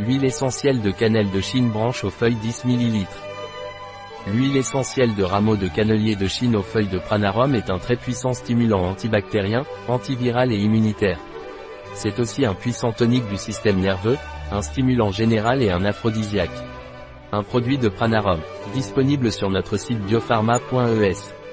Huile essentielle de cannelle de Chine branche aux feuilles 10 ml. L'huile essentielle de rameau de cannelier de Chine aux feuilles de pranarum est un très puissant stimulant antibactérien, antiviral et immunitaire. C'est aussi un puissant tonique du système nerveux, un stimulant général et un aphrodisiaque. Un produit de pranarum, disponible sur notre site biopharma.es.